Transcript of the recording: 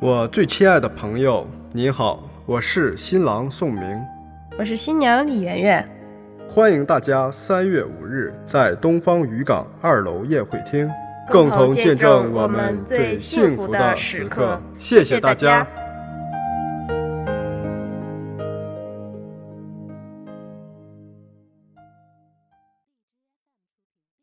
我最亲爱的朋友你好我是新郎宋明。我是新娘李媛媛。欢迎大家三月五日在东方渔港二楼宴会厅共同见证我们最幸福的时刻。谢谢大家。